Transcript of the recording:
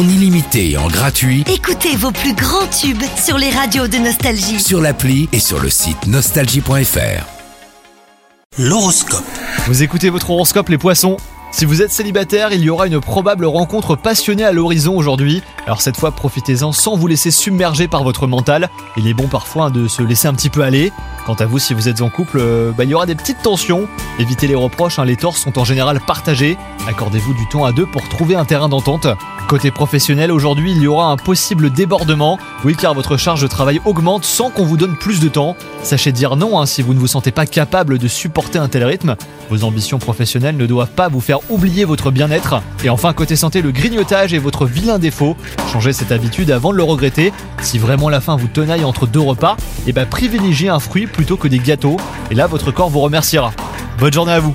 en illimité et en gratuit Écoutez vos plus grands tubes sur les radios de Nostalgie. sur l'appli et sur le site nostalgie.fr. L'horoscope. Vous écoutez votre horoscope les poissons? Si vous êtes célibataire, il y aura une probable rencontre passionnée à l'horizon aujourd'hui. Alors cette fois, profitez-en sans vous laisser submerger par votre mental. Il est bon parfois de se laisser un petit peu aller. Quant à vous, si vous êtes en couple, euh, bah, il y aura des petites tensions. Évitez les reproches, hein, les torts sont en général partagés. Accordez-vous du temps à deux pour trouver un terrain d'entente. Côté professionnel, aujourd'hui, il y aura un possible débordement. Oui, car votre charge de travail augmente sans qu'on vous donne plus de temps. Sachez dire non hein, si vous ne vous sentez pas capable de supporter un tel rythme. Vos ambitions professionnelles ne doivent pas vous faire oublier votre bien-être. Et enfin, côté santé, le grignotage est votre vilain défaut. Changez cette habitude avant de le regretter. Si vraiment la faim vous tenaille entre deux repas, et ben privilégiez un fruit plutôt que des gâteaux. Et là, votre corps vous remerciera. Bonne journée à vous